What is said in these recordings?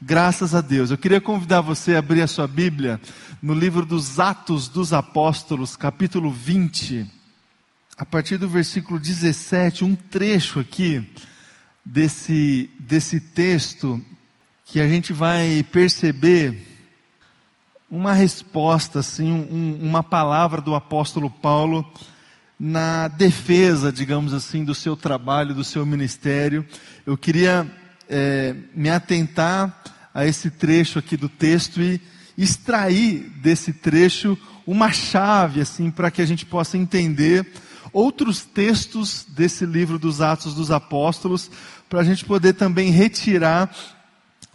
Graças a Deus. Eu queria convidar você a abrir a sua Bíblia no livro dos Atos dos Apóstolos, capítulo 20, a partir do versículo 17, um trecho aqui desse, desse texto que a gente vai perceber uma resposta, assim, um, uma palavra do apóstolo Paulo na defesa, digamos assim, do seu trabalho, do seu ministério. Eu queria é, me atentar a esse trecho aqui do texto e extrair desse trecho uma chave, assim, para que a gente possa entender outros textos desse livro dos Atos dos Apóstolos, para a gente poder também retirar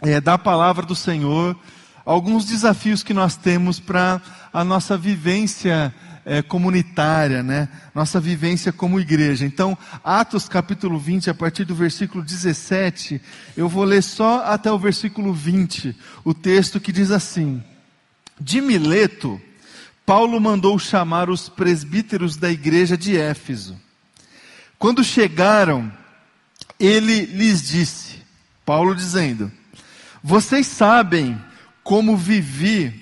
é, da palavra do Senhor alguns desafios que nós temos para a nossa vivência é, comunitária, né? nossa vivência como igreja. Então, Atos capítulo 20, a partir do versículo 17, eu vou ler só até o versículo 20, o texto que diz assim: De Mileto, Paulo mandou chamar os presbíteros da igreja de Éfeso. Quando chegaram, ele lhes disse, Paulo dizendo: vocês sabem como vivi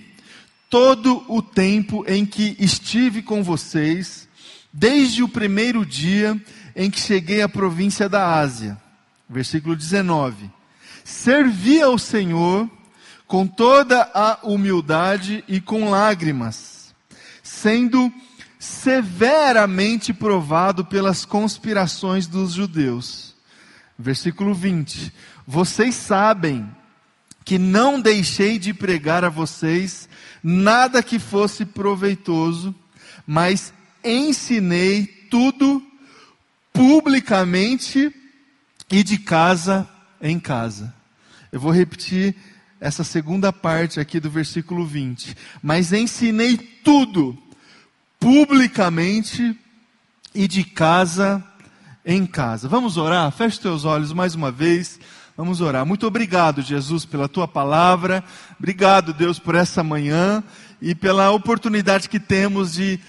todo o tempo em que estive com vocês, desde o primeiro dia em que cheguei à província da Ásia. Versículo 19. Servi ao Senhor com toda a humildade e com lágrimas, sendo severamente provado pelas conspirações dos judeus. Versículo 20. Vocês sabem que não deixei de pregar a vocês nada que fosse proveitoso, mas ensinei tudo publicamente e de casa em casa. Eu vou repetir essa segunda parte aqui do versículo 20. Mas ensinei tudo publicamente e de casa em casa. Vamos orar? Feche teus olhos mais uma vez. Vamos orar. Muito obrigado, Jesus, pela tua palavra. Obrigado, Deus, por essa manhã e pela oportunidade que temos de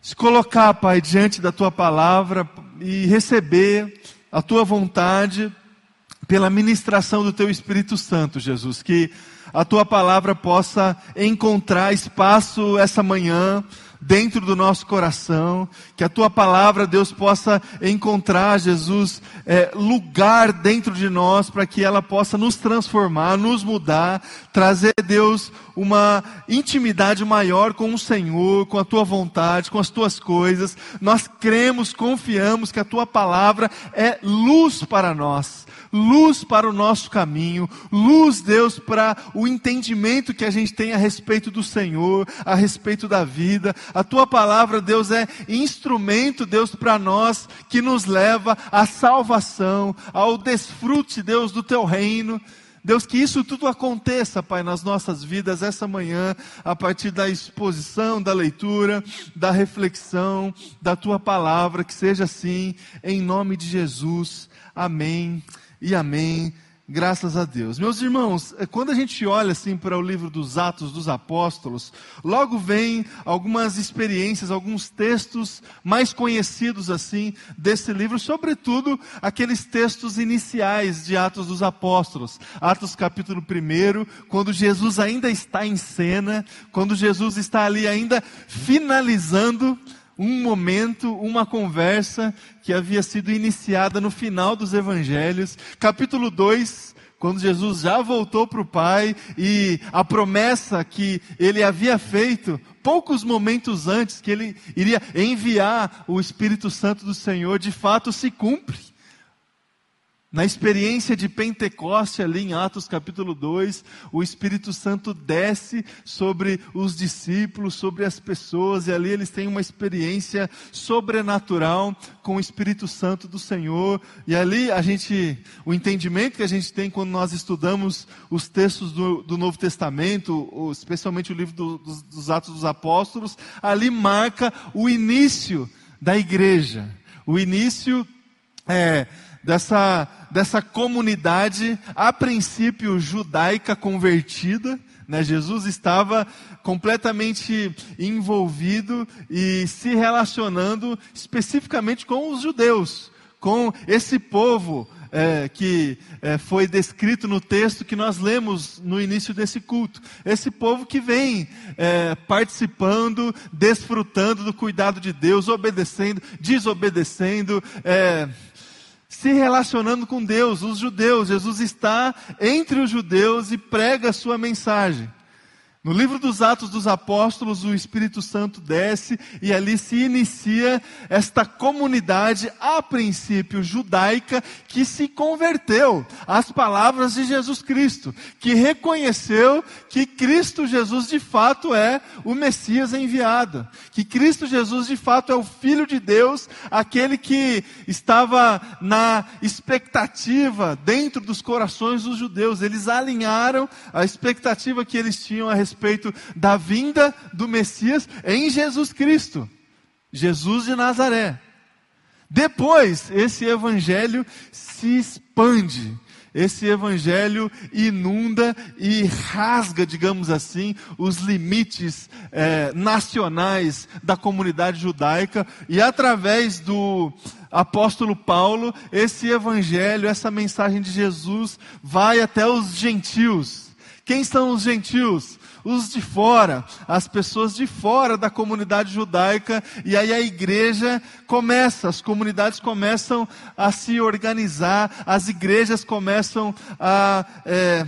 se colocar, Pai, diante da tua palavra e receber a tua vontade pela ministração do teu Espírito Santo, Jesus. Que a tua palavra possa encontrar espaço essa manhã dentro do nosso coração, que a tua palavra, Deus, possa encontrar, Jesus, é, lugar dentro de nós para que ela possa nos transformar, nos mudar, trazer, Deus, uma intimidade maior com o Senhor, com a tua vontade, com as tuas coisas. Nós cremos, confiamos que a tua palavra é luz para nós luz para o nosso caminho, luz, Deus, para o entendimento que a gente tem a respeito do Senhor, a respeito da vida. A tua palavra, Deus, é instrumento, Deus, para nós que nos leva à salvação, ao desfrute, Deus, do teu reino. Deus, que isso tudo aconteça, Pai, nas nossas vidas essa manhã, a partir da exposição, da leitura, da reflexão, da tua palavra, que seja assim, em nome de Jesus. Amém e amém. Graças a Deus. Meus irmãos, é, quando a gente olha assim para o livro dos Atos dos Apóstolos, logo vem algumas experiências, alguns textos mais conhecidos assim desse livro, sobretudo aqueles textos iniciais de Atos dos Apóstolos. Atos capítulo 1, quando Jesus ainda está em cena, quando Jesus está ali ainda finalizando um momento, uma conversa que havia sido iniciada no final dos evangelhos, capítulo 2, quando Jesus já voltou para o Pai e a promessa que ele havia feito poucos momentos antes, que ele iria enviar o Espírito Santo do Senhor, de fato se cumpre. Na experiência de Pentecoste, ali em Atos capítulo 2, o Espírito Santo desce sobre os discípulos, sobre as pessoas, e ali eles têm uma experiência sobrenatural com o Espírito Santo do Senhor. E ali a gente, o entendimento que a gente tem quando nós estudamos os textos do, do Novo Testamento, especialmente o livro do, dos, dos Atos dos Apóstolos, ali marca o início da igreja. O início é, dessa, dessa comunidade, a princípio judaica convertida. Né? Jesus estava completamente envolvido e se relacionando especificamente com os judeus, com esse povo é, que é, foi descrito no texto que nós lemos no início desse culto. Esse povo que vem é, participando, desfrutando do cuidado de Deus, obedecendo, desobedecendo, é, se relacionando com Deus, os judeus. Jesus está entre os judeus e prega a sua mensagem. No livro dos Atos dos Apóstolos, o Espírito Santo desce e ali se inicia esta comunidade, a princípio judaica, que se converteu às palavras de Jesus Cristo, que reconheceu que Cristo Jesus de fato é o Messias enviado, que Cristo Jesus de fato é o Filho de Deus, aquele que estava na expectativa dentro dos corações dos judeus. Eles alinharam a expectativa que eles tinham a respeito respeito da vinda do Messias em Jesus Cristo, Jesus de Nazaré. Depois, esse evangelho se expande, esse evangelho inunda e rasga, digamos assim, os limites é, nacionais da comunidade judaica, e através do apóstolo Paulo, esse evangelho, essa mensagem de Jesus vai até os gentios. Quem são os gentios? Os de fora, as pessoas de fora da comunidade judaica, e aí a igreja começa, as comunidades começam a se organizar, as igrejas começam a. É,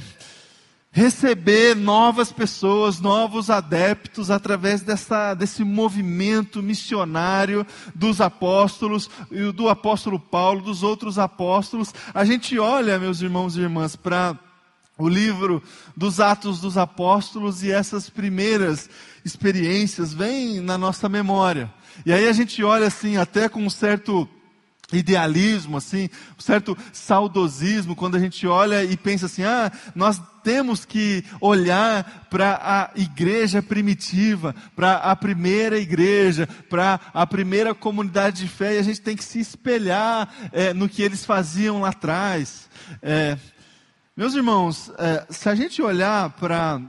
receber novas pessoas, novos adeptos através dessa, desse movimento missionário dos apóstolos, do apóstolo Paulo, dos outros apóstolos. A gente olha, meus irmãos e irmãs, para o livro dos Atos dos Apóstolos e essas primeiras experiências vêm na nossa memória. E aí a gente olha assim, até com um certo idealismo, assim, um certo saudosismo, quando a gente olha e pensa assim, ah, nós temos que olhar para a igreja primitiva, para a primeira igreja, para a primeira comunidade de fé, e a gente tem que se espelhar é, no que eles faziam lá atrás. É, meus irmãos, é, se a gente olhar para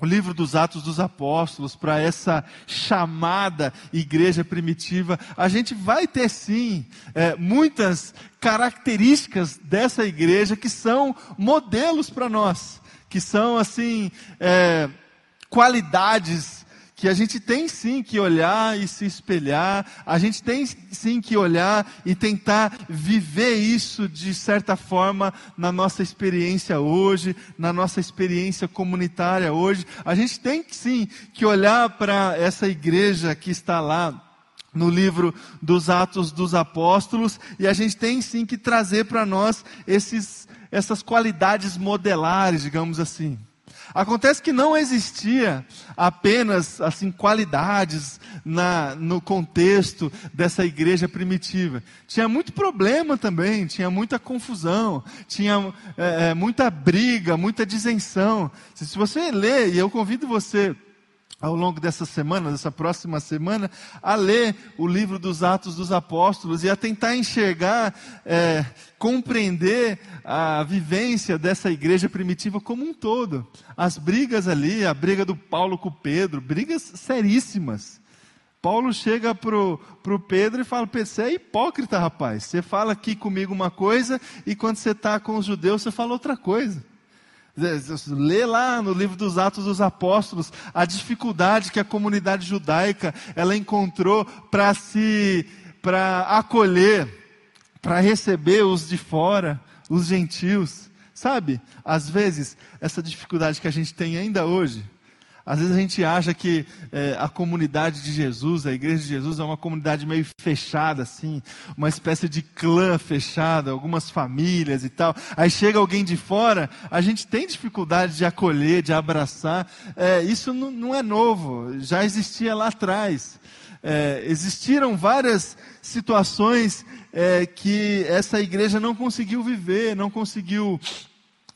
o livro dos Atos dos Apóstolos, para essa chamada igreja primitiva, a gente vai ter sim é, muitas características dessa igreja que são modelos para nós, que são assim é, qualidades que a gente tem sim que olhar e se espelhar, a gente tem sim que olhar e tentar viver isso de certa forma na nossa experiência hoje, na nossa experiência comunitária hoje. A gente tem sim que olhar para essa igreja que está lá no livro dos Atos dos Apóstolos e a gente tem sim que trazer para nós esses, essas qualidades modelares, digamos assim. Acontece que não existia apenas assim qualidades na, no contexto dessa igreja primitiva. Tinha muito problema também, tinha muita confusão, tinha é, é muita briga, muita disenção. Se, você ler, e eu convido você ao longo dessa semana, dessa próxima semana, a ler o livro dos Atos dos Apóstolos e a tentar enxergar, é, compreender a vivência dessa igreja primitiva como um todo. As brigas ali, a briga do Paulo com Pedro, brigas seríssimas. Paulo chega para o Pedro e fala: Pedro, você é hipócrita, rapaz. Você fala aqui comigo uma coisa e quando você está com os judeus, você fala outra coisa. Lê lá no livro dos Atos dos Apóstolos a dificuldade que a comunidade judaica ela encontrou para se para acolher, para receber os de fora, os gentios. Sabe? Às vezes essa dificuldade que a gente tem ainda hoje, às vezes a gente acha que é, a comunidade de Jesus, a igreja de Jesus, é uma comunidade meio fechada, assim, uma espécie de clã fechada, algumas famílias e tal. Aí chega alguém de fora, a gente tem dificuldade de acolher, de abraçar. É, isso não, não, é novo, já existia lá atrás. É, existiram várias situações é, que essa igreja não conseguiu viver, não conseguiu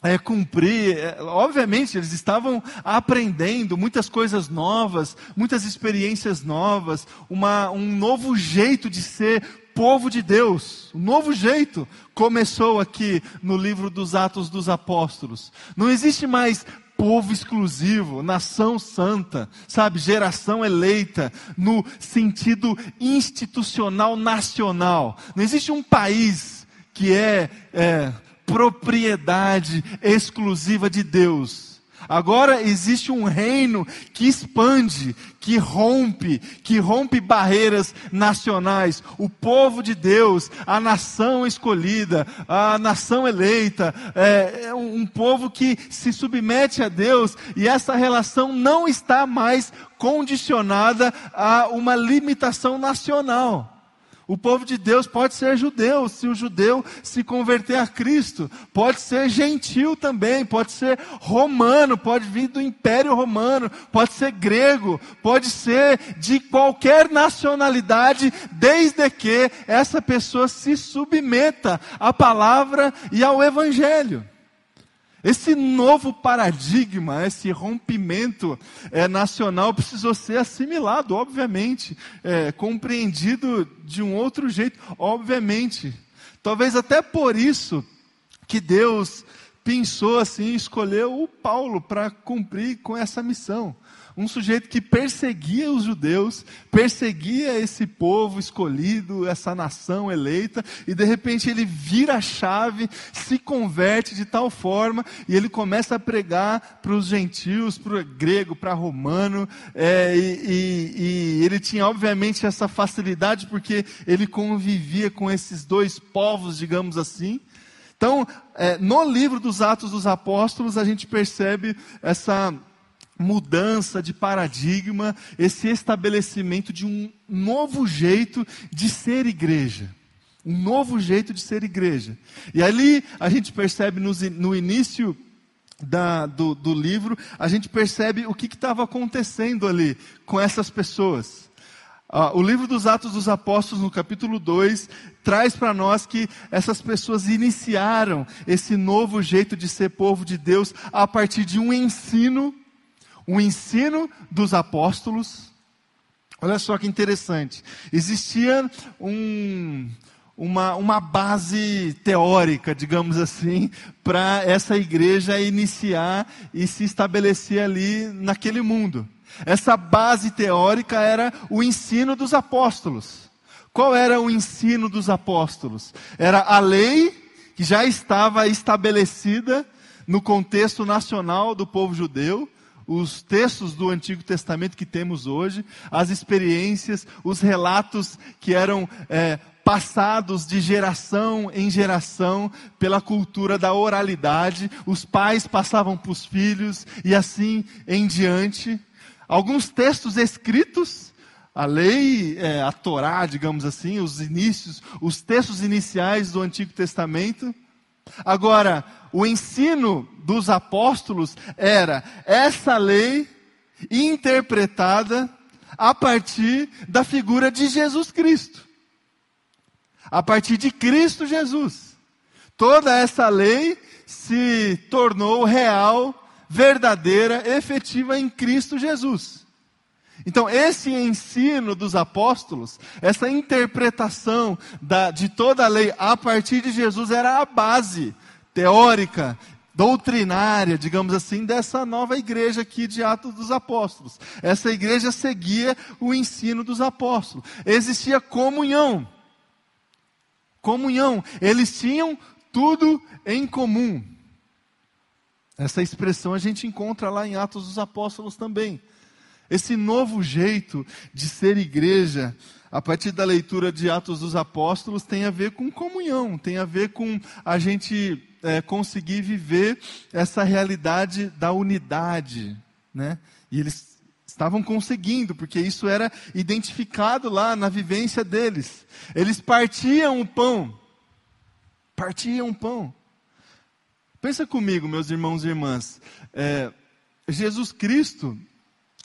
é, cumprir. É, obviamente, eles estavam aprendendo muitas coisas novas, muitas experiências novas, uma, um novo jeito de ser povo de Deus. Um novo jeito começou aqui no livro dos Atos dos Apóstolos. Não existe mais povo exclusivo, nação santa, sabe, geração eleita, no sentido institucional nacional. Não existe um país que é, é propriedade exclusiva de Deus. Agora existe um reino que expande, que rompe, que rompe barreiras nacionais. O povo de Deus, a nação escolhida, a nação eleita, é, é um povo que se submete a Deus e essa relação não está mais condicionada a uma limitação nacional. O povo de Deus pode ser judeu, se o judeu se converter a Cristo. Pode ser gentil também, pode ser romano, pode vir do Império Romano, pode ser grego, pode ser de qualquer nacionalidade, desde que essa pessoa se submeta à palavra e ao Evangelho. Esse novo paradigma, esse rompimento é, nacional precisou ser assimilado, obviamente, é, compreendido de um outro jeito, obviamente. Talvez até por isso que Deus pensou assim, escolheu o Paulo para cumprir com essa missão um sujeito que perseguia os judeus, perseguia esse povo escolhido, essa nação eleita, e de repente ele vira a chave, se converte de tal forma, e ele começa a pregar para os gentios, para o grego, para romano, é, e, e, e ele tinha obviamente essa facilidade, porque ele convivia com esses dois povos, digamos assim. Então, é, no livro dos Atos dos Apóstolos, a gente percebe essa mudança de paradigma, esse estabelecimento de um novo jeito de ser igreja. Um novo jeito de ser igreja. E ali a gente percebe no, no início da, do, do, livro, a gente percebe o que estava acontecendo ali com essas pessoas. Ah, o livro dos Atos dos Apóstolos, no capítulo 2, traz para nós que essas pessoas iniciaram esse novo jeito de ser povo de Deus a partir de um ensino o ensino dos apóstolos. Olha só que interessante. Existia um, uma, uma base teórica, digamos assim, para essa igreja iniciar e se estabelecer ali naquele mundo. Essa base teórica era o ensino dos apóstolos. Qual era o ensino dos apóstolos? Era a lei que já estava estabelecida no contexto nacional do povo judeu, os textos do Antigo Testamento que temos hoje, as experiências, os relatos que eram é, passados de geração em geração pela cultura da oralidade, os pais passavam para os filhos e assim em diante. Alguns textos escritos, a lei, é, a Torá, digamos assim, os inícios, os textos iniciais do Antigo Testamento. Agora, o ensino dos apóstolos era essa lei interpretada a partir da figura de Jesus Cristo. A partir de Cristo Jesus. Toda essa lei se tornou real, verdadeira, efetiva em Cristo Jesus. Então, esse ensino dos apóstolos, essa interpretação da, de toda a lei a partir de Jesus era a base teórica, doutrinária, digamos assim, dessa nova igreja aqui de Atos dos Apóstolos. Essa igreja seguia o ensino dos apóstolos. Existia comunhão. Comunhão. Eles tinham tudo em comum. Essa expressão a gente encontra lá em Atos dos Apóstolos também. Esse novo jeito de ser igreja, a partir da leitura de Atos dos Apóstolos, tem a ver com comunhão, tem a ver com a gente é, conseguir viver essa realidade da unidade, né? E eles estavam conseguindo, porque isso era identificado lá na vivência deles. Eles partiam o pão, partiam o pão. Pensa comigo, meus irmãos e irmãs. É, Jesus Cristo,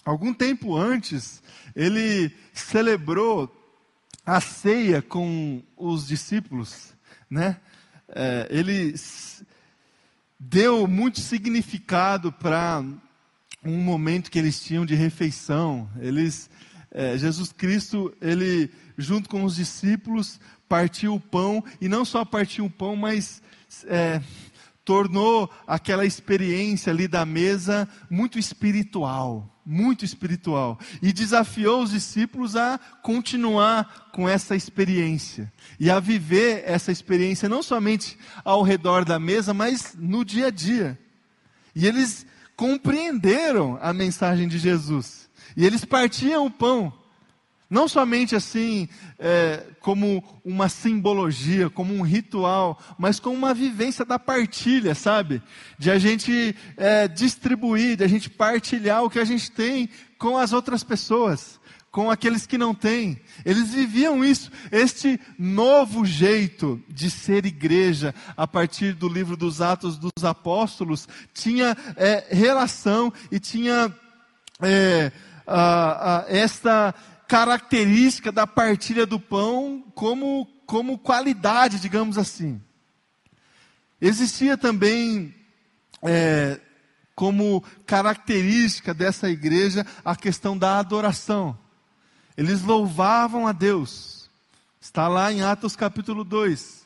algum tempo antes, ele celebrou a ceia com os discípulos, né? É, ele deu muito significado para um momento que eles tinham de refeição. Eles, é, Jesus Cristo, ele junto com os discípulos partiu o pão e não só partiu o pão, mas é, tornou aquela experiência ali da mesa muito espiritual muito espiritual, e desafiou os discípulos a continuar com essa experiência e a viver essa experiência não somente ao redor da mesa, mas no dia a dia. E eles compreenderam a mensagem de Jesus. E eles partiam o pão não somente assim, é, como uma simbologia, como um ritual, mas como uma vivência da partilha, sabe? De a gente é, distribuir, de a gente partilhar o que a gente tem com as outras pessoas, com aqueles que não têm. Eles viviam isso, este novo jeito de ser igreja, a partir do livro dos Atos dos Apóstolos, tinha é, relação e tinha é, a, esta característica da partilha do pão como, como qualidade, digamos assim. Existia também, é, como característica dessa igreja, a questão da adoração. Eles louvavam a Deus. Está lá em Atos capítulo 2.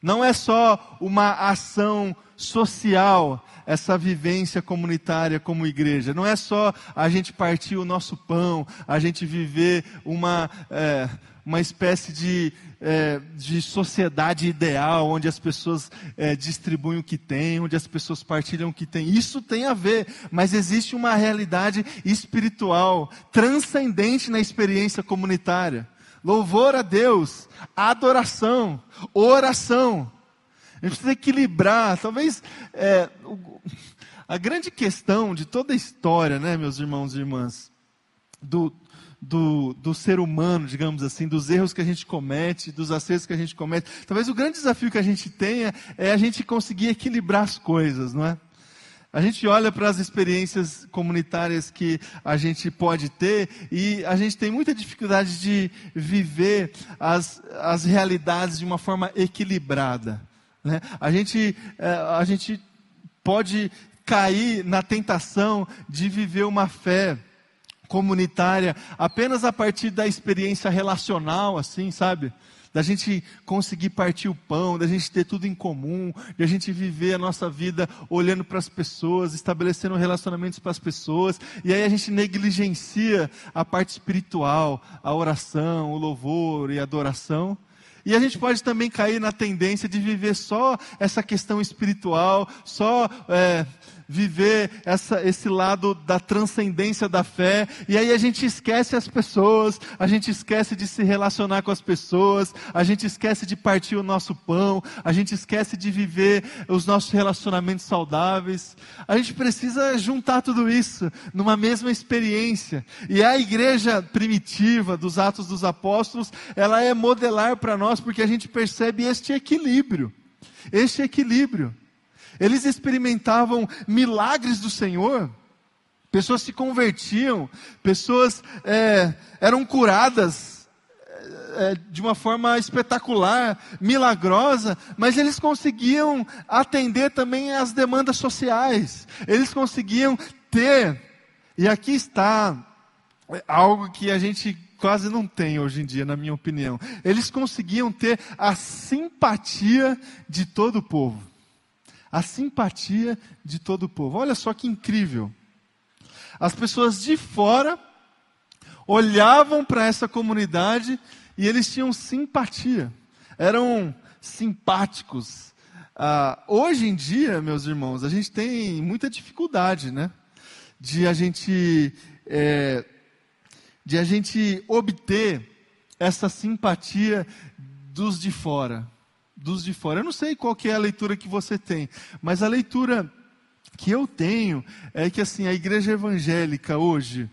Não é só uma ação social, essa vivência comunitária como igreja. Não é só a gente partir o nosso pão, a gente viver uma, é, uma espécie de, é, de sociedade ideal, onde as pessoas é, distribuem o que têm, onde as pessoas partilham o que têm. Isso tem a ver, mas existe uma realidade espiritual, transcendente na experiência comunitária. Louvor a Deus, adoração, oração. A gente precisa equilibrar. Talvez é, a grande questão de toda a história, né, meus irmãos e irmãs, do, do, do ser humano, digamos assim, dos erros que a gente comete, dos acertos que a gente comete. Talvez o grande desafio que a gente tenha é a gente conseguir equilibrar as coisas, não é? A gente olha para as experiências comunitárias que a gente pode ter e a gente tem muita dificuldade de viver as, as realidades de uma forma equilibrada. Né? A, gente, é, a gente pode cair na tentação de viver uma fé comunitária apenas a partir da experiência relacional, assim, sabe? Da gente conseguir partir o pão, da gente ter tudo em comum, de a gente viver a nossa vida olhando para as pessoas, estabelecendo relacionamentos para as pessoas, e aí a gente negligencia a parte espiritual, a oração, o louvor e a adoração. E a gente pode também cair na tendência de viver só essa questão espiritual, só é, viver essa, esse lado da transcendência da fé, e aí a gente esquece as pessoas, a gente esquece de se relacionar com as pessoas, a gente esquece de partir o nosso pão, a gente esquece de viver os nossos relacionamentos saudáveis. A gente precisa juntar tudo isso numa mesma experiência. E a igreja primitiva dos Atos dos Apóstolos, ela é modelar para nós porque a gente percebe este equilíbrio. Este equilíbrio. Eles experimentavam milagres do Senhor, pessoas se convertiam, pessoas é, eram curadas é, de uma forma espetacular, milagrosa, mas eles conseguiam atender também às demandas sociais, eles conseguiam ter, e aqui está algo que a gente quase não tem hoje em dia, na minha opinião. Eles conseguiam ter a simpatia de todo o povo a simpatia de todo o povo. Olha só que incrível. As pessoas de fora olhavam para essa comunidade e eles tinham simpatia, eram simpáticos. Ah, hoje em dia, meus irmãos, a gente tem muita dificuldade, né? De a gente, é, de a gente obter essa simpatia dos de fora dos de fora. Eu não sei qual que é a leitura que você tem, mas a leitura que eu tenho é que assim a igreja evangélica hoje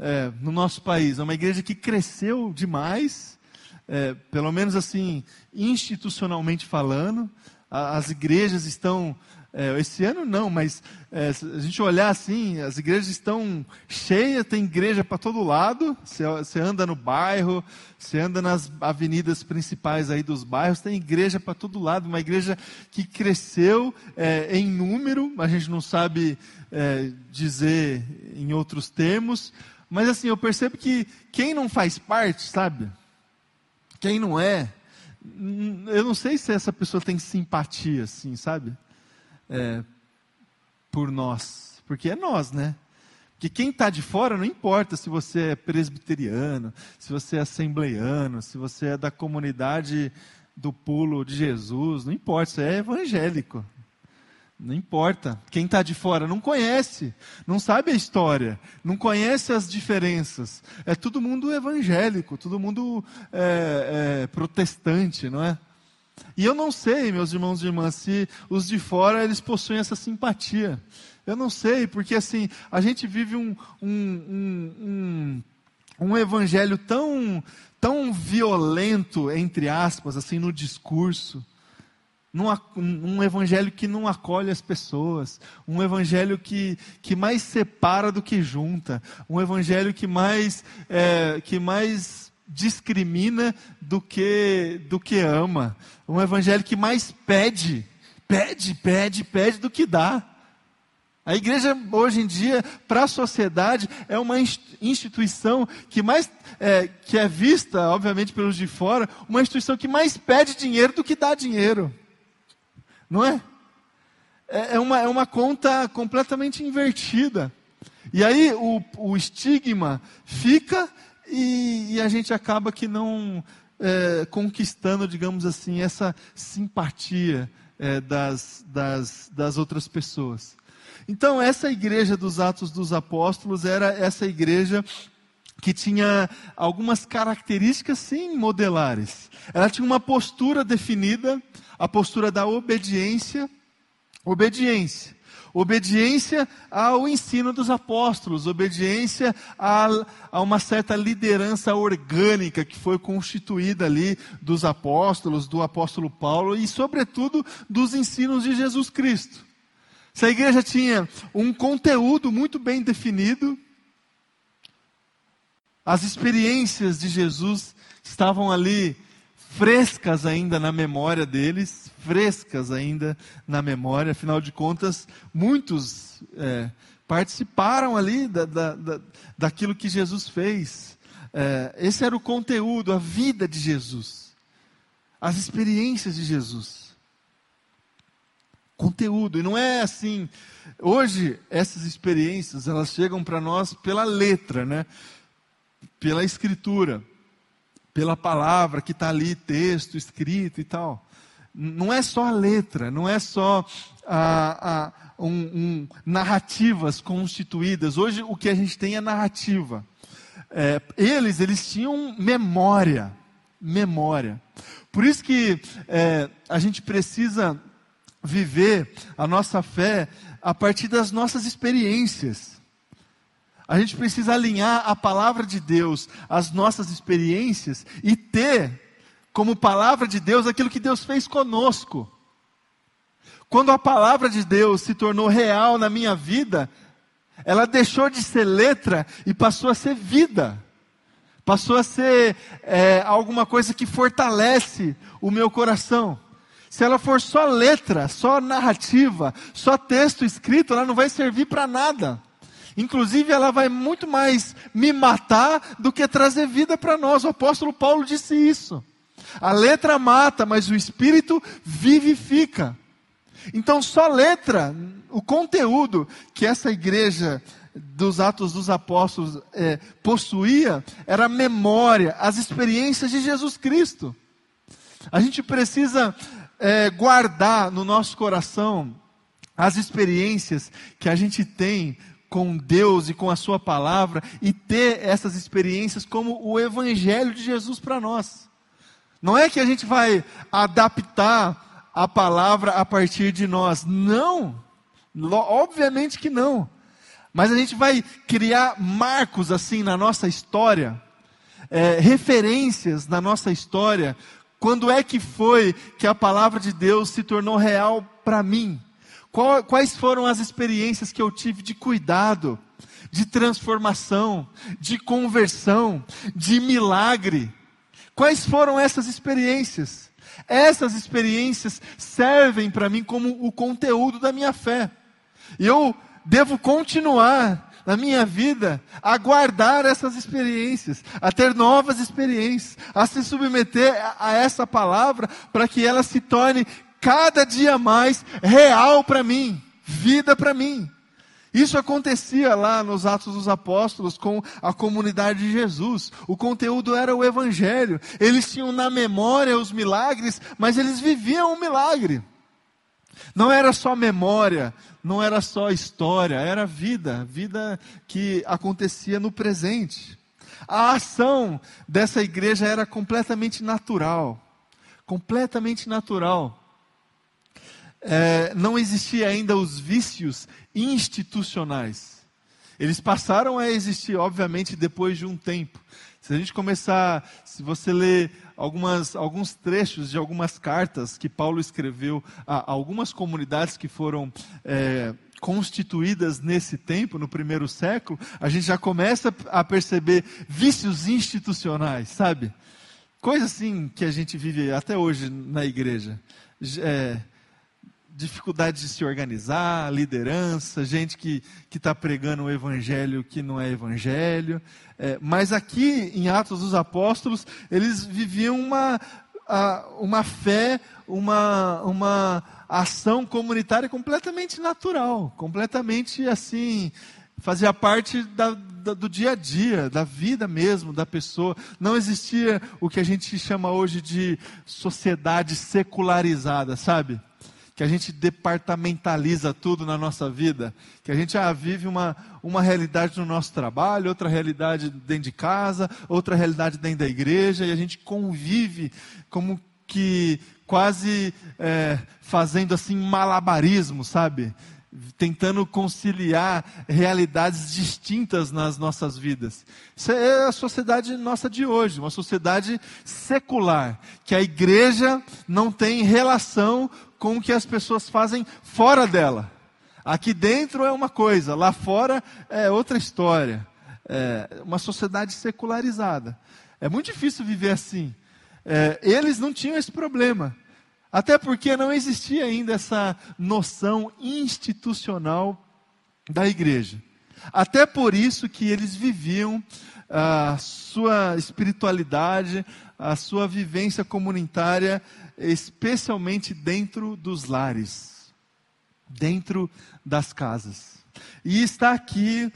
é, no nosso país é uma igreja que cresceu demais, é, pelo menos assim institucionalmente falando. A, as igrejas estão é, esse ano não, mas é, se a gente olhar assim, as igrejas estão cheias, tem igreja para todo lado. Você anda no bairro, você anda nas avenidas principais aí dos bairros, tem igreja para todo lado. Uma igreja que cresceu é, em número, a gente não sabe é, dizer em outros termos, mas assim, eu percebo que quem não faz parte, sabe? Quem não é, eu não sei se essa pessoa tem simpatia, assim, sabe? É, por nós, porque é nós, né? Que quem está de fora não importa se você é presbiteriano, se você é assembleiano, se você é da comunidade do pulo de Jesus, não importa, você é evangélico. Não importa. Quem está de fora não conhece, não sabe a história, não conhece as diferenças. É todo mundo evangélico, todo mundo é, é, protestante, não é? E eu não sei, meus irmãos e irmãs, se os de fora eles possuem essa simpatia. Eu não sei, porque assim, a gente vive um, um, um, um, evangelho tão, tão violento, entre aspas, assim, no discurso num, um evangelho que não acolhe as pessoas, um evangelho que, que mais separa do que junta, um evangelho que mais, é, que mais discrimina do que, do que ama, um evangelho que mais pede, pede, pede, pede do que dá. A igreja, hoje em dia, para a sociedade, é uma instituição que mais, é, que é vista, obviamente, pelos de fora, uma instituição que mais pede dinheiro do que dá dinheiro. Não é? É, é uma, é uma conta completamente invertida. E aí o, o estigma fica e, e, a gente acaba que não é, conquistando, digamos assim, essa simpatia é, das, das, das outras pessoas. Então, essa igreja dos Atos dos Apóstolos era essa igreja que tinha algumas características, sim, modelares. Ela tinha uma postura definida, a postura da obediência. Obediência. Obediência ao ensino dos apóstolos, obediência a, a, uma certa liderança orgânica que foi constituída ali dos apóstolos, do apóstolo Paulo e, sobretudo, dos ensinos de Jesus Cristo. Se a igreja tinha um conteúdo muito bem definido, as experiências de Jesus estavam ali frescas ainda na memória deles, frescas ainda na memória, afinal de contas, muitos é, participaram ali da, da, da, daquilo que Jesus fez. É, esse era o conteúdo, a vida de Jesus, as experiências de Jesus. Conteúdo, e não é assim. Hoje, essas experiências, elas chegam para nós pela letra, né? pela escritura, pela palavra que está ali, texto, escrito e tal. Não é só a letra, não é só a, a, um, um, narrativas constituídas. Hoje o que a gente tem é narrativa. É, eles, eles tinham memória, memória. Por isso que é, a gente precisa viver a nossa fé a partir das nossas experiências. A gente precisa alinhar a palavra de Deus às nossas experiências e ter como palavra de Deus aquilo que Deus fez conosco. Quando a palavra de Deus se tornou real na minha vida, ela deixou de ser letra e passou a ser vida. Passou a ser é, alguma coisa que fortalece o meu coração. Se ela for só letra, só narrativa, só texto escrito, ela não vai servir para nada. Inclusive, ela vai muito mais me matar do que trazer vida para nós. O apóstolo Paulo disse isso. A letra mata, mas o espírito vivifica. Então, só letra, o conteúdo que essa igreja dos Atos dos Apóstolos é, possuía era a memória, as experiências de Jesus Cristo. A gente precisa é, guardar no nosso coração as experiências que a gente tem com Deus e com a Sua palavra e ter essas experiências como o Evangelho de Jesus para nós. Não é que a gente vai adaptar a palavra a partir de nós. Não. Obviamente que não. Mas a gente vai criar marcos assim na nossa história, é, referências na nossa história. Quando é que foi que a palavra de Deus se tornou real para mim? Quais foram as experiências que eu tive de cuidado, de transformação, de conversão, de milagre? Quais foram essas experiências? Essas experiências servem para mim como o conteúdo da minha fé. E eu devo continuar na minha vida a guardar essas experiências, a ter novas experiências, a se submeter a, a essa palavra para que ela se torne cada dia mais real para mim, vida para mim. Isso acontecia lá nos Atos dos Apóstolos com a comunidade de Jesus. O conteúdo era o Evangelho. Eles tinham na memória os milagres, mas eles viviam o milagre. Não era só memória, não era só história, era vida, vida que acontecia no presente. A ação dessa igreja era completamente natural, completamente natural. É, não existia ainda os vícios institucionais. Eles passaram a existir, obviamente, depois de um tempo. Se a gente começar, se você ler algumas, alguns trechos de algumas cartas que Paulo escreveu a, algumas comunidades que foram é, constituídas nesse tempo, no primeiro século, a gente já começa a perceber vícios institucionais, sabe? Coisa assim que a gente vive até hoje na igreja. É, dificuldade de se organizar, liderança, gente que está pregando o evangelho que não é evangelho. É, mas aqui em Atos dos Apóstolos, eles viviam uma, uma fé, uma, uma ação comunitária completamente natural, completamente assim, fazia parte da, da, do dia a dia, da vida mesmo da pessoa. Não existia o que a gente chama hoje de sociedade secularizada, sabe? Que a gente departamentaliza tudo na nossa vida, que a gente ah, vive uma, uma realidade no nosso trabalho, outra realidade dentro de casa, outra realidade dentro da igreja, e a gente convive como que quase é, fazendo assim malabarismo, sabe? Tentando conciliar realidades distintas nas nossas vidas. Isso é a sociedade nossa de hoje, uma sociedade secular, que a igreja não tem relação com o que as pessoas fazem fora dela. Aqui dentro é uma coisa, lá fora é outra história. É uma sociedade secularizada. É muito difícil viver assim. É, eles não tinham esse problema. Até porque não existia ainda essa noção institucional da igreja. Até por isso que eles viviam a sua espiritualidade, a sua vivência comunitária especialmente dentro dos lares, dentro das casas. E está aqui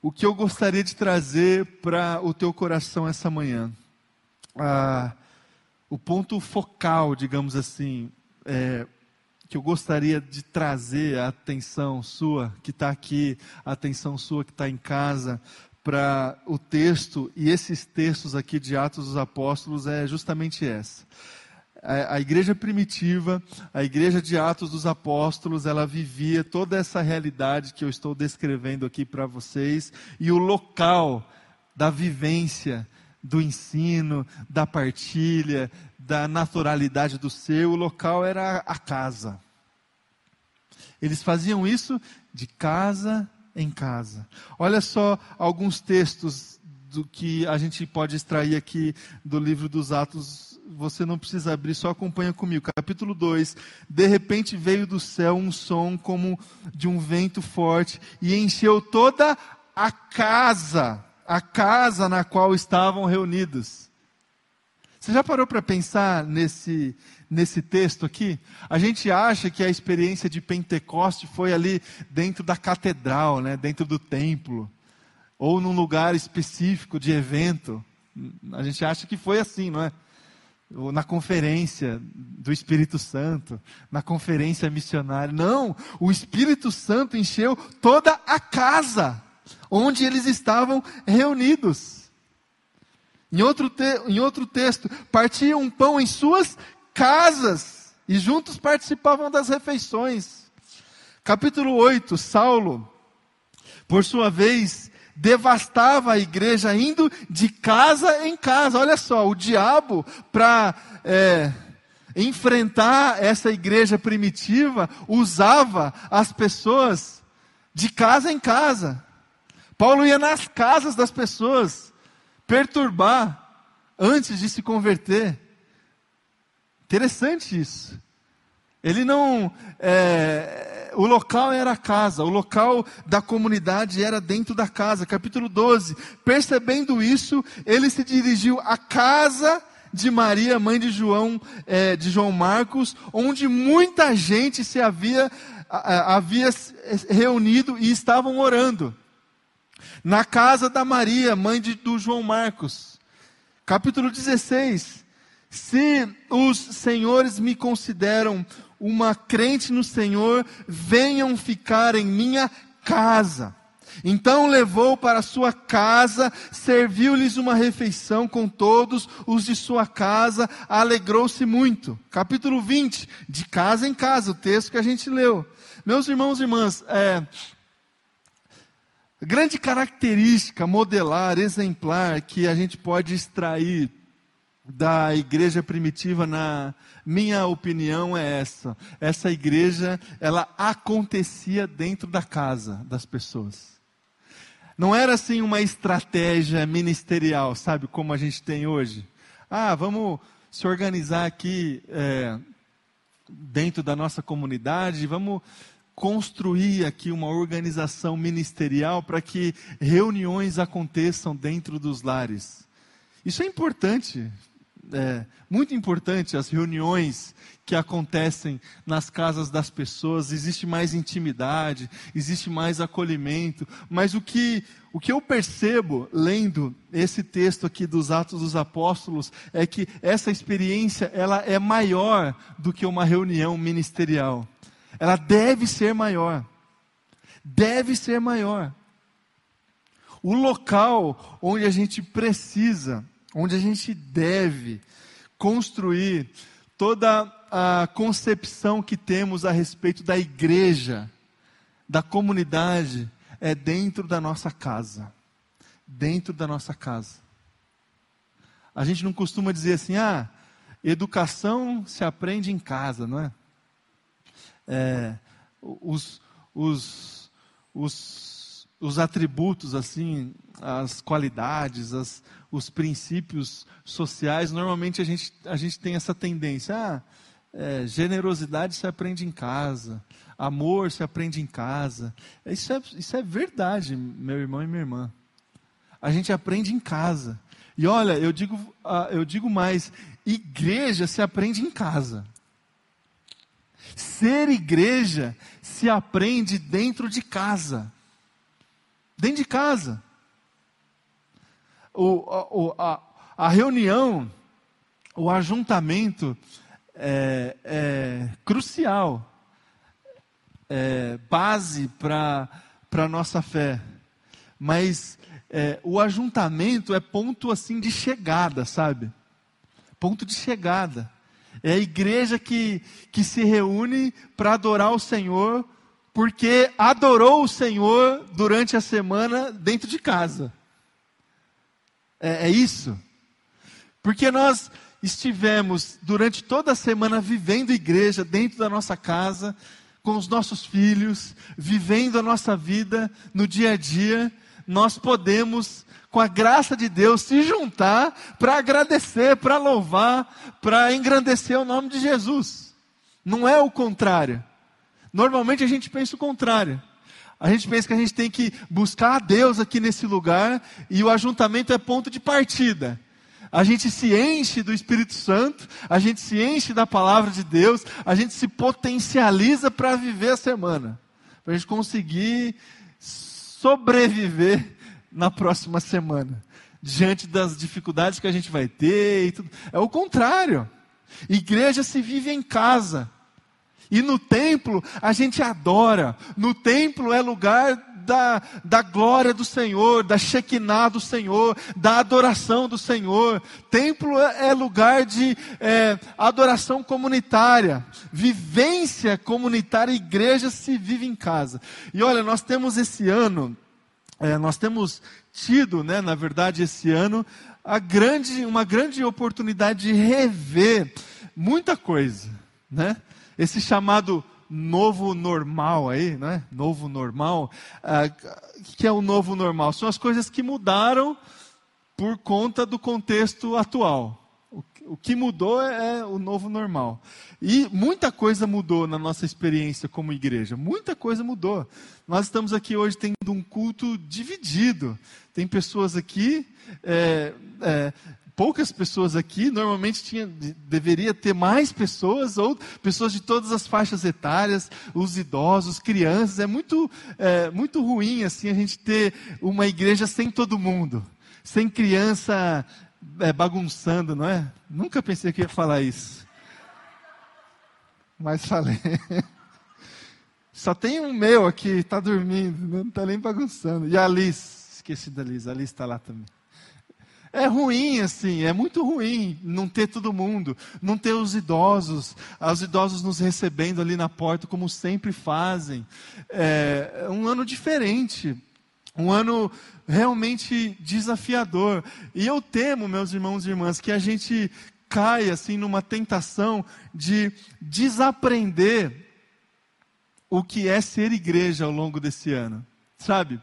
o que eu gostaria de trazer para o teu coração essa manhã. Ah, o ponto focal, digamos assim, é, que eu gostaria de trazer a atenção sua, que está aqui, a atenção sua que está em casa, para o texto, e esses textos aqui de Atos dos Apóstolos é justamente essa a, igreja primitiva, a igreja de Atos dos Apóstolos, ela vivia toda essa realidade que eu estou descrevendo aqui para vocês, e o local da vivência, do ensino, da partilha, da naturalidade do ser, o local era a casa. Eles faziam isso de casa em casa. Olha só alguns textos do que a gente pode extrair aqui do livro dos Atos você não precisa abrir, só acompanha comigo. Capítulo 2: De repente veio do céu um som como de um vento forte e encheu toda a casa, a casa na qual estavam reunidos. Você já parou para pensar nesse, nesse texto aqui? A gente acha que a experiência de Pentecoste foi ali dentro da catedral, né, dentro do templo, ou num lugar específico de evento. A gente acha que foi assim, não é? Na conferência do Espírito Santo, na conferência missionária. Não, o Espírito Santo encheu toda a casa onde eles estavam reunidos. Em outro, te, em outro texto, partiam um pão em suas casas e juntos participavam das refeições. Capítulo 8, Saulo, por sua vez, devastava a igreja indo de casa em casa. Olha só, o diabo, para é, enfrentar essa igreja primitiva, usava as pessoas de casa em casa. Paulo ia nas casas das pessoas perturbar antes de se converter. Interessante isso. Ele não. É, o local era a casa, o local da comunidade era dentro da casa. Capítulo 12. Percebendo isso, ele se dirigiu à casa de Maria, mãe de João, é, de João Marcos, onde muita gente se havia havia reunido e estavam orando. Na casa da Maria, mãe de, do João Marcos. Capítulo 16. Se os senhores me consideram uma crente no Senhor, venham ficar em minha casa. Então levou para sua casa, serviu-lhes uma refeição com todos os de sua casa, alegrou-se muito. Capítulo 20, de casa em casa, o texto que a gente leu. Meus irmãos e irmãs, é, grande característica modelar, exemplar, que a gente pode extrair da igreja primitiva, na minha opinião, é essa. Essa igreja, ela acontecia dentro da casa das pessoas. Não era assim uma estratégia ministerial, sabe, como a gente tem hoje. Ah, vamos se organizar aqui é, dentro da nossa comunidade, vamos construir aqui uma organização ministerial para que reuniões aconteçam dentro dos lares. Isso é importante, é, muito importante as reuniões que acontecem nas casas das pessoas, existe mais intimidade, existe mais acolhimento, mas o que, o que eu percebo lendo esse texto aqui dos Atos dos Apóstolos é que essa experiência ela é maior do que uma reunião ministerial. Ela deve ser maior. Deve ser maior. O local onde a gente precisa onde a gente deve construir toda a concepção que temos a respeito da igreja, da comunidade, é dentro da nossa casa. Dentro da nossa casa. A gente não costuma dizer assim, ah, educação se aprende em casa, não é? é os, os, os, os atributos, assim, as qualidades, as, os princípios sociais, normalmente a gente, a gente tem essa tendência. Ah, é, generosidade se aprende em casa, amor se aprende em casa. Isso é, isso é verdade, meu irmão e minha irmã. A gente aprende em casa. E olha, eu digo, ah, eu digo mais: igreja se aprende em casa. Ser igreja se aprende dentro de casa. Dentro de casa o, a, a reunião, o ajuntamento é, é crucial, é base para a nossa fé. Mas é, o ajuntamento é ponto assim de chegada, sabe? Ponto de chegada. É a igreja que, que se reúne para adorar o Senhor, porque adorou o Senhor durante a semana dentro de casa. É, é isso? Porque nós estivemos durante toda a semana vivendo igreja dentro da nossa casa, com os nossos filhos, vivendo a nossa vida no dia a dia, nós podemos, com a graça de Deus, se juntar para agradecer, para louvar, para engrandecer o nome de Jesus. Não é o contrário. Normalmente a gente pensa o contrário. A gente pensa que a gente tem que buscar a Deus aqui nesse lugar e o ajuntamento é ponto de partida. A gente se enche do Espírito Santo, a gente se enche da palavra de Deus, a gente se potencializa para viver a semana, para a gente conseguir sobreviver na próxima semana, diante das dificuldades que a gente vai ter e tudo. É o contrário. Igreja se vive em casa. E no templo a gente adora. No templo é lugar da, da glória do Senhor, da Shekinah do Senhor, da adoração do Senhor. Templo é, é lugar de é, adoração comunitária, vivência comunitária. Igreja se vive em casa. E olha, nós temos esse ano, é, nós temos tido, né, na verdade, esse ano, a grande, uma grande oportunidade de rever muita coisa, né? Esse chamado novo normal aí, né? Novo normal. Uh, o que é o novo normal? São as coisas que mudaram por conta do contexto atual. O, o que mudou é, é o novo normal. E muita coisa mudou na nossa experiência como igreja. Muita coisa mudou. Nós estamos aqui hoje tendo um culto dividido. Tem pessoas aqui é, é, poucas pessoas aqui, normalmente tinha, deveria ter mais pessoas, ou pessoas de todas as faixas etárias, os idosos, crianças. É muito, é, muito ruim assim a gente ter uma igreja sem todo mundo, sem criança é, bagunçando, não é? Nunca pensei que ia falar isso. Mas falei. Só tem um meu aqui, está dormindo, não está nem bagunçando. E a Alice, esqueci da Alice, a Alice está lá também. É ruim, assim, é muito ruim não ter todo mundo, não ter os idosos, os idosos nos recebendo ali na porta, como sempre fazem. É um ano diferente, um ano realmente desafiador. E eu temo, meus irmãos e irmãs, que a gente caia assim numa tentação de desaprender o que é ser igreja ao longo desse ano, sabe?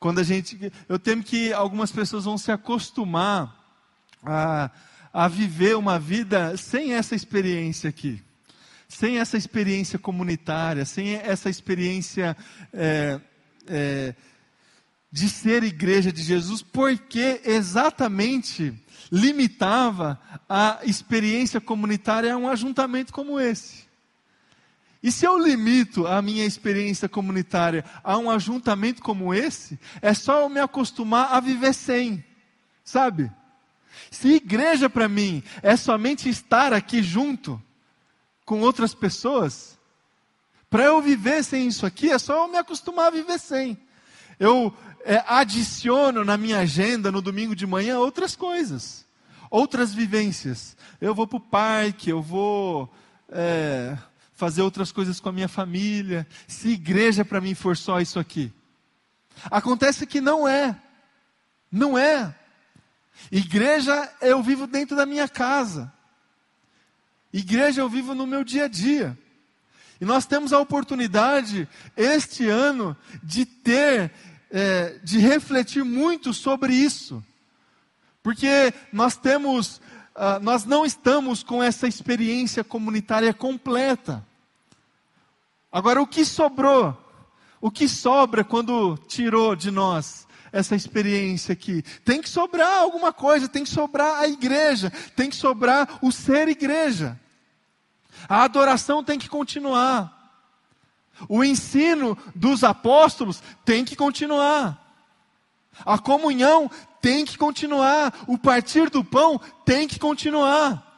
Quando a gente, eu temo que algumas pessoas vão se acostumar a, a viver uma vida sem essa experiência aqui, sem essa experiência comunitária, sem essa experiência é, é, de ser igreja de Jesus, porque exatamente limitava a experiência comunitária a um ajuntamento como esse. E se eu limito a minha experiência comunitária a um ajuntamento como esse, é só eu me acostumar a viver sem, sabe? Se igreja para mim é somente estar aqui junto com outras pessoas, para eu viver sem isso aqui, é só eu me acostumar a viver sem. Eu é, adiciono na minha agenda no domingo de manhã outras coisas, outras vivências. Eu vou para o parque, eu vou. É, fazer outras coisas com a minha família, se igreja para mim for só isso aqui. Acontece que não é. Não é. Igreja eu vivo dentro da minha casa. Igreja eu vivo no meu dia a dia. E nós temos a oportunidade, este ano, de ter, é, de refletir muito sobre isso. Porque nós temos, uh, nós não estamos com essa experiência comunitária completa. Agora, o que sobrou? O que sobra quando tirou de nós essa experiência aqui? Tem que sobrar alguma coisa, tem que sobrar a igreja, tem que sobrar o ser igreja. A adoração tem que continuar. O ensino dos apóstolos tem que continuar. A comunhão tem que continuar. O partir do pão tem que continuar.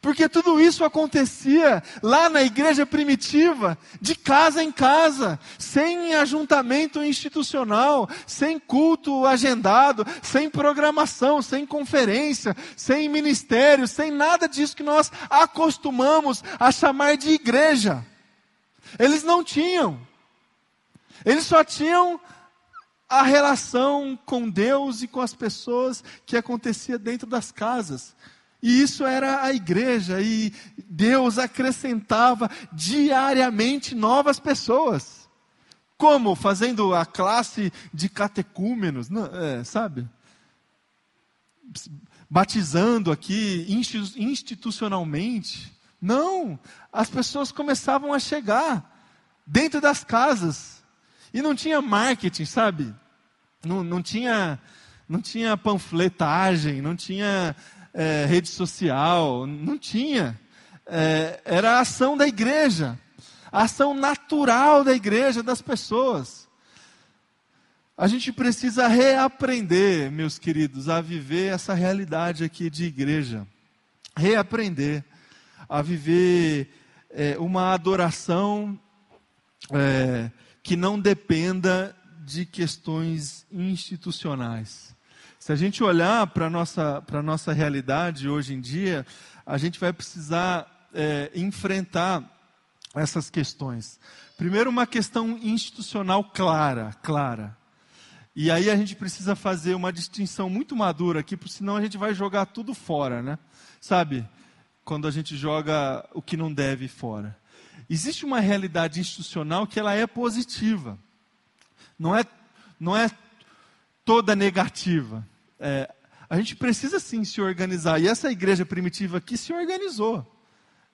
Porque tudo isso acontecia lá na igreja primitiva, de casa em casa, sem ajuntamento institucional, sem culto agendado, sem programação, sem conferência, sem ministério, sem nada disso que nós acostumamos a chamar de igreja. Eles não tinham. Eles só tinham a relação com Deus e com as pessoas que acontecia dentro das casas. E isso era a igreja, e Deus acrescentava diariamente novas pessoas. Como? Fazendo a classe de catecúmenos, é, sabe? Batizando aqui institucionalmente. Não, as pessoas começavam a chegar dentro das casas. E não tinha marketing, sabe? Não, não, tinha, não tinha panfletagem, não tinha é, rede social, não tinha. É, era a ação da igreja, a ação natural da igreja, das pessoas. A gente precisa reaprender, meus queridos, a viver essa realidade aqui de igreja. Reaprender a viver é, uma adoração é, que não dependa de questões institucionais. Se a gente olhar para a nossa, nossa realidade hoje em dia, a gente vai precisar é, enfrentar essas questões. Primeiro, uma questão institucional clara, clara. E aí a gente precisa fazer uma distinção muito madura aqui, porque senão a gente vai jogar tudo fora, né? Sabe? Quando a gente joga o que não deve fora. Existe uma realidade institucional que ela é positiva. Não é, não é toda negativa. É, a gente precisa sim se organizar. E essa igreja primitiva aqui se organizou.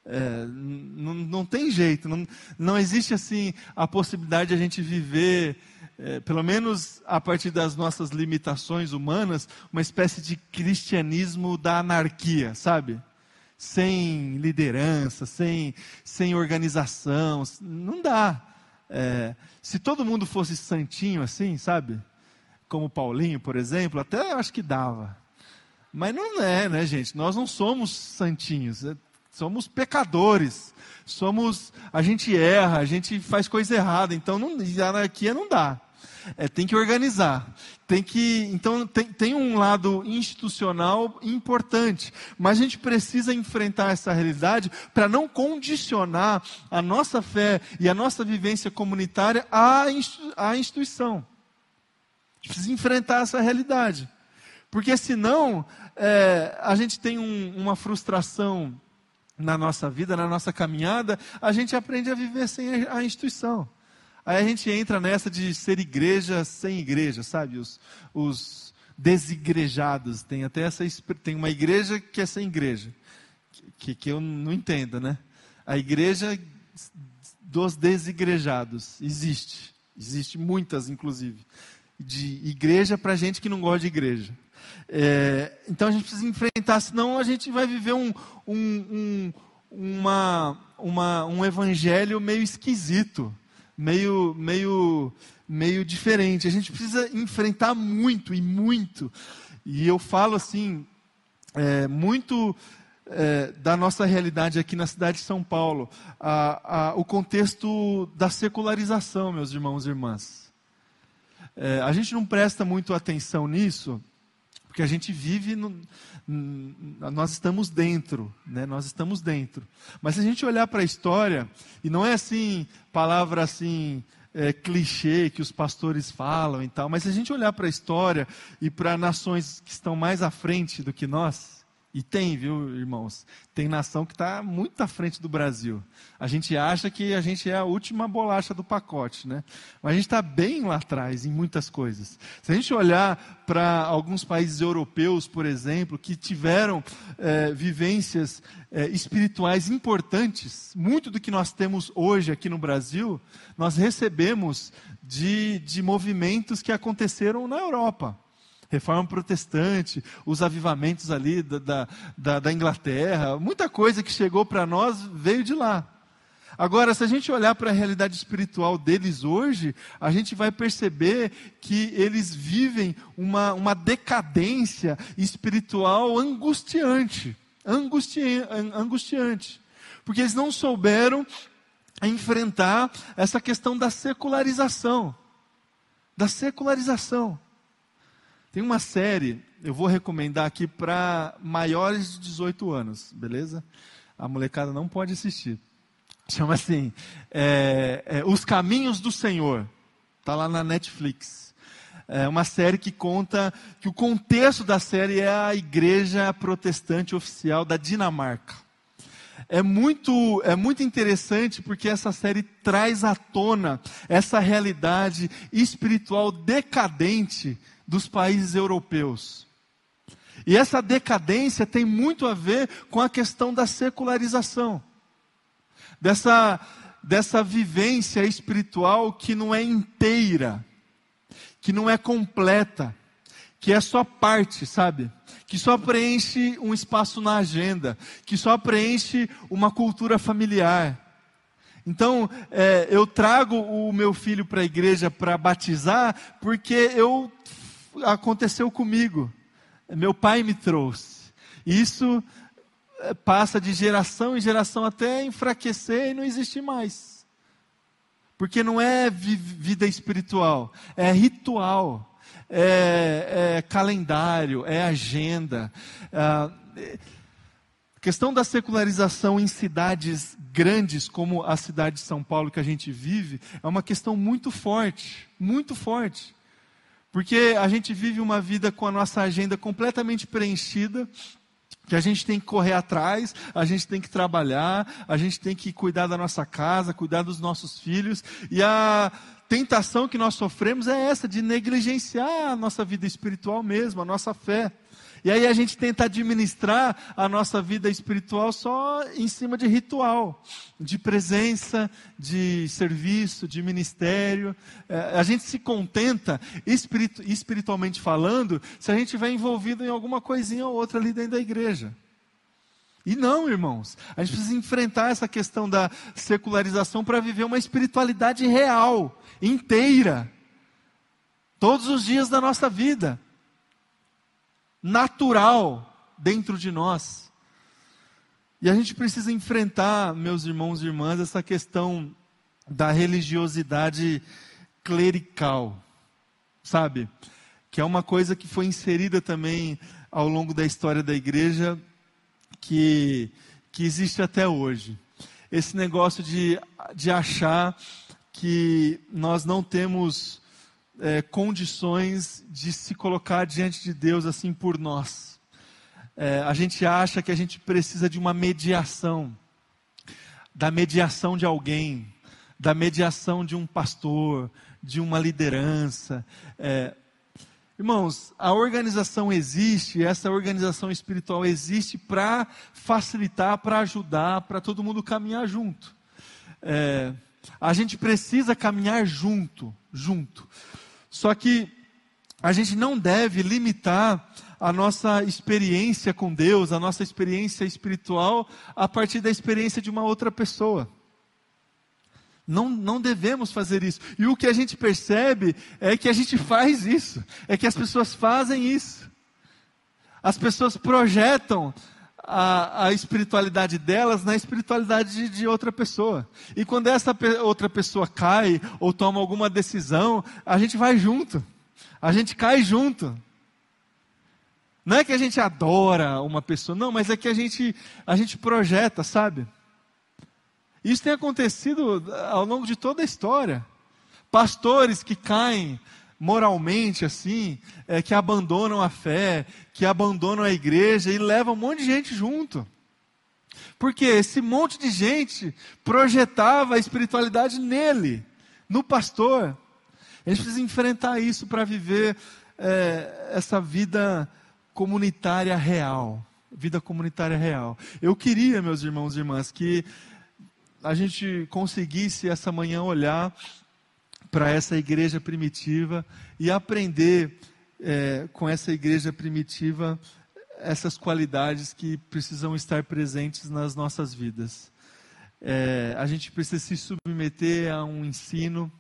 É, não, tem jeito, não, não existe assim a possibilidade de a gente viver é, pelo menos a partir das nossas limitações humanas, uma espécie de cristianismo da anarquia, sabe? Sem liderança, sem, sem organização, não dá. É, se todo mundo fosse santinho assim, sabe? Como Paulinho, por exemplo, até acho que dava. Mas não é, né, gente? Nós não somos santinhos, é, somos pecadores. Somos, a gente erra, a gente faz coisa errada, então não, anarquia não dá. É, tem que organizar. Tem que, então tem, tem um lado institucional importante, mas a gente precisa enfrentar essa realidade para não condicionar a nossa fé e a nossa vivência comunitária à, à instituição. Precisa enfrentar essa realidade, porque senão é, a gente tem um, uma frustração na nossa vida, na nossa caminhada, a gente aprende a viver sem a instituição. Aí a gente entra nessa de ser igreja sem igreja, sabe? Os, os desigrejados. Tem até essa. Tem uma igreja que é sem igreja. Que, que eu não entendo, né? A igreja dos desigrejados existe. Existe muitas, inclusive. De igreja para gente que não gosta de igreja. É, então a gente precisa enfrentar, senão a gente vai viver um, um, um, uma, uma, um evangelho meio esquisito meio, meio, meio diferente. A gente precisa enfrentar muito e muito. E eu falo assim, é, muito é, da nossa realidade aqui na cidade de São Paulo, a, a, o contexto da secularização, meus irmãos e irmãs. É, a gente não presta muito atenção nisso, porque a gente vive, no, nós estamos dentro, né? nós estamos dentro. Mas se a gente olhar para a história, e não é assim, palavra assim, é, clichê que os pastores falam e tal, mas se a gente olhar para a história e para nações que estão mais à frente do que nós, e tem, viu, irmãos? Tem nação que está muito à frente do Brasil. A gente acha que a gente é a última bolacha do pacote, né? Mas a gente está bem lá atrás em muitas coisas. Se a gente olhar para alguns países europeus, por exemplo, que tiveram é, vivências é, espirituais importantes, muito do que nós temos hoje aqui no Brasil, nós recebemos de, de movimentos que aconteceram na Europa reforma protestante, os avivamentos ali da, da, da Inglaterra, muita coisa que chegou para nós veio de lá. Agora, se a gente olhar para a realidade espiritual deles hoje, a gente vai perceber que eles vivem uma, uma decadência espiritual angustiante. Angustiante. Porque eles não souberam enfrentar essa questão da secularização. Da secularização. Tem uma série, eu vou recomendar aqui para maiores de 18 anos, beleza? A molecada não pode assistir. Chama assim, é, é, Os Caminhos do Senhor. Está lá na Netflix. É uma série que conta que o contexto da série é a igreja protestante oficial da Dinamarca. É muito, é muito interessante porque essa série traz à tona essa realidade espiritual decadente dos países europeus. E essa decadência tem muito a ver com a questão da secularização, dessa, dessa vivência espiritual que não é inteira, que não é completa, que é só parte, sabe? Que só preenche um espaço na agenda, que só preenche uma cultura familiar. Então, é, eu trago o meu filho para a igreja para batizar, porque eu aconteceu comigo. Meu pai me trouxe. Isso eh, passa de geração em geração até enfraquecer e não existir mais. Porque não é vida espiritual, é ritual, é, é calendário, é agenda. A questão da secularização em cidades grandes, como a cidade de São Paulo que a gente vive, é uma questão muito forte, muito forte. Porque a gente vive uma vida com a nossa agenda completamente preenchida, que a gente tem que correr atrás, a gente tem que trabalhar, a gente tem que cuidar da nossa casa, cuidar dos nossos filhos, e a tentação que nós sofremos é essa, de negligenciar a nossa vida espiritual mesmo, a nossa fé. E aí a gente tenta administrar a nossa vida espiritual só em cima de ritual, de presença, de serviço, de ministério. É, a gente se contenta, espiritualmente falando, se a gente estiver envolvido em alguma coisinha ou outra ali dentro da igreja. E não, irmãos, a gente precisa enfrentar essa questão da secularização para viver uma espiritualidade real, inteira, todos os dias da nossa vida natural dentro de nós. E a gente precisa enfrentar, meus irmãos e irmãs, essa questão da religiosidade clerical, sabe? Que é uma coisa que foi inserida também ao longo da história da igreja, que, que existe até hoje. Esse negócio de, de achar que nós não temos é, condições de se colocar diante de Deus assim por nós. É, a gente acha que a gente precisa de uma mediação, da mediação de alguém, da mediação de um pastor, de uma liderança. É, irmãos, a organização existe, essa organização espiritual existe para facilitar, para ajudar, para todo mundo caminhar junto. É, a gente precisa caminhar junto, junto. Só que a gente não deve limitar a nossa experiência com Deus, a nossa experiência espiritual, a partir da experiência de uma outra pessoa. Não, não devemos fazer isso. E o que a gente percebe é que a gente faz isso, é que as pessoas fazem isso. As pessoas projetam a, a espiritualidade delas na espiritualidade de, de, outra pessoa. E quando essa pe outra pessoa cai ou toma alguma decisão, a gente vai junto. A gente cai junto. Não é que a gente adora uma pessoa, não, mas é que a gente, a gente projeta, sabe? Isso tem acontecido ao longo de toda a história. Pastores que caem moralmente assim, é, que abandonam a fé, que abandonam a igreja e levam um monte de gente junto. Porque esse monte de gente projetava a espiritualidade nele, no pastor. A gente precisa enfrentar isso para viver é, essa vida comunitária real. Vida comunitária real. Eu queria, meus irmãos e irmãs, que a gente conseguisse essa manhã olhar para essa igreja primitiva e aprender é, com essa igreja primitiva essas qualidades que precisam estar presentes nas nossas vidas. É, a gente precisa se submeter a um ensino.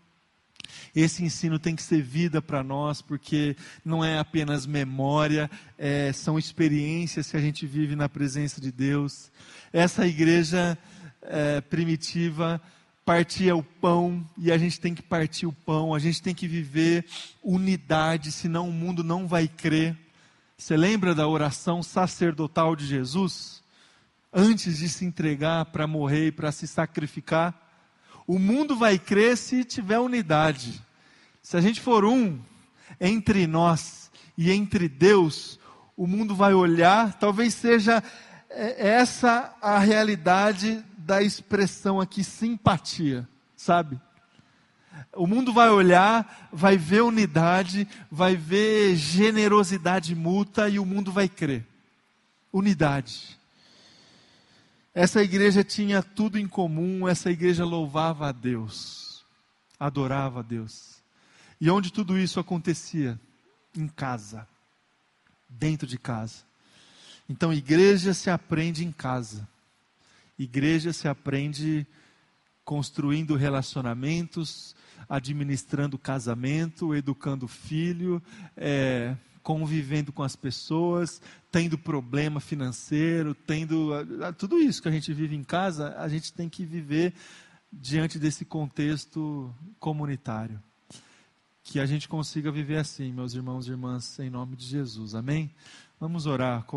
Esse ensino tem que ser vida para nós, porque não é apenas memória, é, são experiências que a gente vive na presença de Deus. Essa igreja é, primitiva partia o pão e a gente tem que partir o pão, a gente tem que viver unidade, senão o mundo não vai crer. Você lembra da oração sacerdotal de Jesus? Antes de se entregar para morrer e para se sacrificar? O mundo vai crer se tiver unidade. Se a gente for um entre nós e entre Deus, o mundo vai olhar, talvez seja é, essa a realidade da expressão aqui simpatia, sabe? O mundo vai olhar, vai ver unidade, vai ver generosidade mútua e o mundo vai crer. Unidade. Essa igreja tinha tudo em comum, essa igreja louvava a Deus, adorava a Deus. E onde tudo isso acontecia? Em casa, dentro de casa. Então, igreja se aprende em casa. Igreja se aprende construindo relacionamentos, administrando casamento, educando filho, é, convivendo com as pessoas, tendo problema financeiro, tendo tudo isso que a gente vive em casa, a gente tem que viver diante desse contexto comunitário. Que a gente consiga viver assim, meus irmãos e irmãs, em nome de Jesus. Amém? Vamos orar.